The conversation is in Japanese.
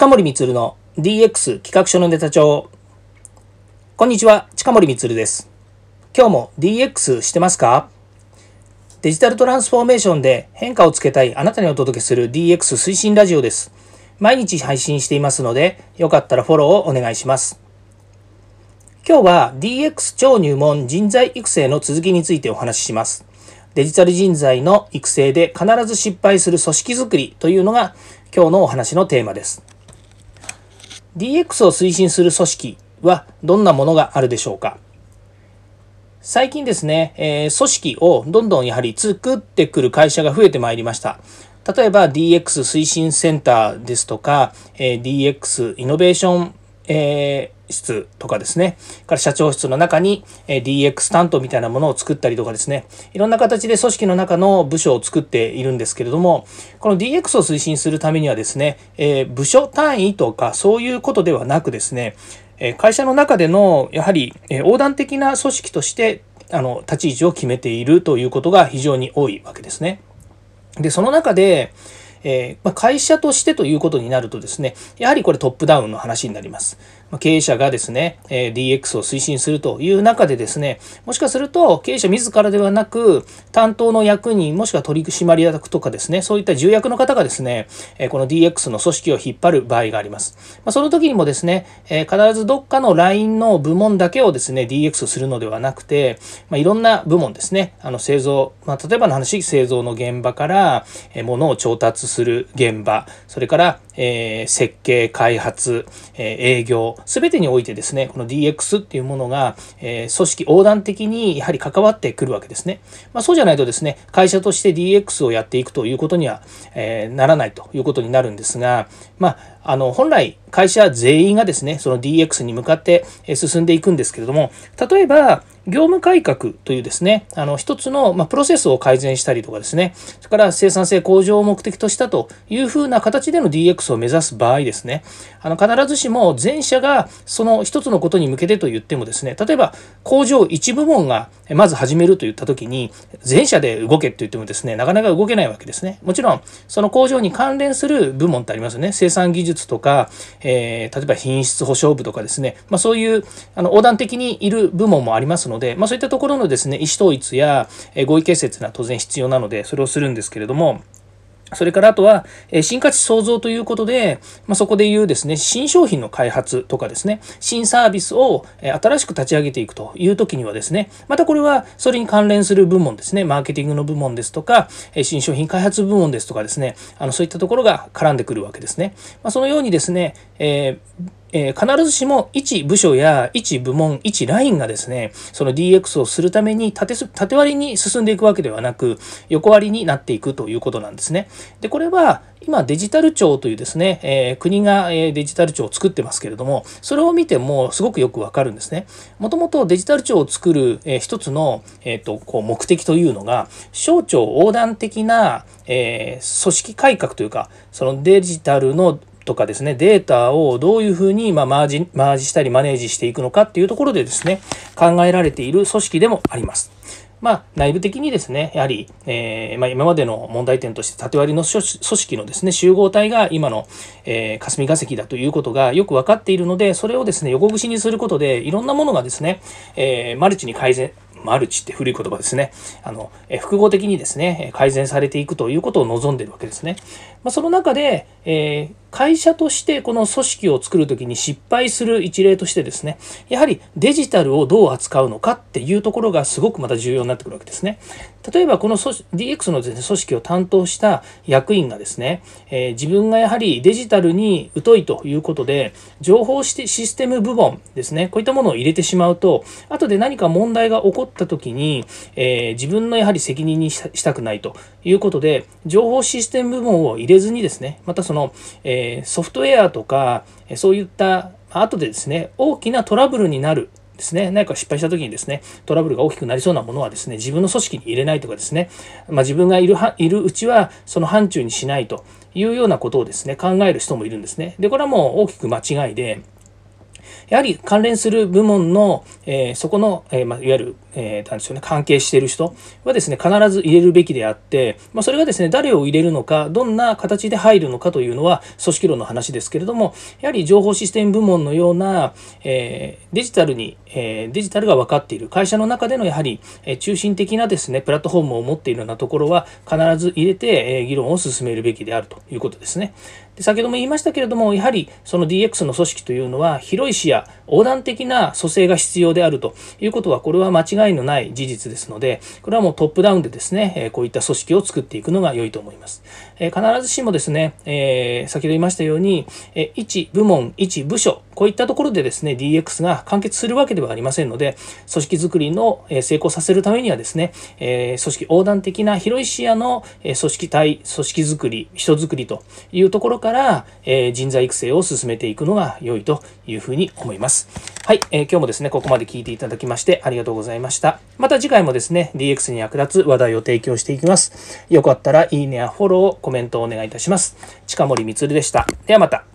近森光の DX 企画書のネタ帳。こんにちは、近森光です。今日も DX してますか？デジタルトランスフォーメーションで変化をつけたいあなたにお届けする DX 推進ラジオです。毎日配信していますので、よかったらフォローをお願いします。今日は DX 超入門人材育成の続きについてお話しします。デジタル人材の育成で必ず失敗する組織づくりというのが今日のお話のテーマです。DX を推進する組織はどんなものがあるでしょうか？最近ですね、えー、組織をどんどんやはり作ってくる会社が増えてまいりました。例えば DX 推進センターですとか、えー、DX イノベーション、えー室とかですね、から社長室の中にえ DX 担当みたいなものを作ったりとかですね、いろんな形で組織の中の部署を作っているんですけれども、この DX を推進するためにはですね、え部署単位とかそういうことではなくですね、え会社の中でのやはりえ横断的な組織としてあの立ち位置を決めているということが非常に多いわけですね。で、その中で、えー、まあ、会社としてということになるとですね、やはりこれトップダウンの話になります。経営者がですね、え DX を推進するという中でですね、もしかすると経営者自らではなく、担当の役人、もしくは取締役とかですね、そういった重役の方がですね、えこの DX の組織を引っ張る場合があります。まその時にもですね、え必ずどっかの LINE の部門だけをですね、DX するのではなくて、ま、いろんな部門ですね、あの製造、ま、例えばの話、製造の現場から、え物を調達する現場、それから、え、設計、開発、え、営業、すべてにおいてですね、この DX っていうものが、え、組織横断的にやはり関わってくるわけですね。まあ、そうじゃないとですね、会社として DX をやっていくということには、えならないということになるんですが、まあ、あの、本来、会社全員がですね、その DX に向かって進んでいくんですけれども、例えば、業務改革というですね、あの、一つの、まプロセスを改善したりとかですね、それから生産性向上を目的としたというふうな形での DX を目指す場合ですね、あの、必ずしも全社がその一つのことに向けてと言ってもですね、例えば工場一部門がまず始めると言ったときに、全社で動けって言ってもですね、なかなか動けないわけですね。もちろん、その工場に関連する部門ってありますよね。生産技術術とか、えー、例えば品質保証部とかですね、まあ、そういうあの横断的にいる部門もありますので、まあ、そういったところのですね、意思統一や合意形成というのは当然必要なので、それをするんですけれども、それからあとは、新価値創造ということで、まあ、そこで言うですね、新商品の開発とかですね、新サービスを新しく立ち上げていくという時にはですね、またこれはそれに関連する部門ですね、マーケティングの部門ですとか、新商品開発部門ですとかですね、あのそういったところが絡んでくるわけですね。まあ、そのようにですね、えーえー、必ずしも一部署や一部門、一ラインがですね、その DX をするために縦縦割りに進んでいくわけではなく、横割りになっていくということなんですね。で、これは今デジタル庁というですね、えー、国がデジタル庁を作ってますけれども、それを見てもすごくよくわかるんですね。もともとデジタル庁を作る、えー、一つの、えーと、こう目的というのが、省庁横断的な、えー、組織改革というか、そのデジタルのとかですね、データをどういうふうに、まマージ、マージしたりマネージしていくのかっていうところでですね、考えられている組織でもあります。まあ、内部的にですね、やはり、えー、まあ、今までの問題点として縦割りの組織のですね、集合体が今の、えー、霞が関だということがよく分かっているので、それをですね、横串にすることで、いろんなものがですね、えー、マルチに改善、マルチって古い言葉ですね。あの、え複合的にですね、改善されていくということを望んでるわけですね。まあ、その中で、えー、会社としてこの組織を作るときに失敗する一例としてですね、やはりデジタルをどう扱うのかっていうところがすごくまた重要になってくるわけですね。例えばこの DX の、ね、組織を担当した役員がですね、えー、自分がやはりデジタルに疎いということで、情報システム部門ですね、こういったものを入れてしまうと、後で何か問題が起こったときに、えー、自分のやはり責任にしたくないということで、情報システム部門を入れずにですね、またその、えー、ソフトウェアとか、そういった後でですね、大きなトラブルになるですね、何か失敗した時にですね、トラブルが大きくなりそうなものはですね、自分の組織に入れないとかですね、まあ、自分がいるいるうちはその範疇にしないというようなことをですね、考える人もいるんですね。で、これはもう大きく間違いで、やはり関連する部門の、えー、そこの、えー、まあ、いわゆるえー、なんでしょうね、関係している人はですね、必ず入れるべきであって、まあ、それがですね、誰を入れるのか、どんな形で入るのかというのは組織論の話ですけれども、やはり情報システム部門のような、えー、デジタルに、えー、デジタルが分かっている会社の中でのやはり、え中心的なですね、プラットフォームを持っているようなところは必ず入れて、え議論を進めるべきであるということですね。で先ほども言いましたけれども、やはりその DX の組織というのは広い視野、横断的な蘇生が必要であるということは、これは間違いのない事実ですので、これはもうトップダウンでですね、こういった組織を作っていくのが良いと思います。必ずしもですね、先ほど言いましたように、え一部門、1部署、こういったところでですね、DX が完結するわけではありませんので、組織づくりの成功させるためにはですね、組織横断的な広い視野の組織体、組織づくり、人づくりというところから、人材育成を進めていくのが良いというふうに思います。はい、え、今日もですね、ここまで聞いていただきましてありがとうございました。また次回もですね、DX に役立つ話題を提供していきます。よかったらいいねやフォロー、コメントをお願いいたします。近森光でした。ではまた。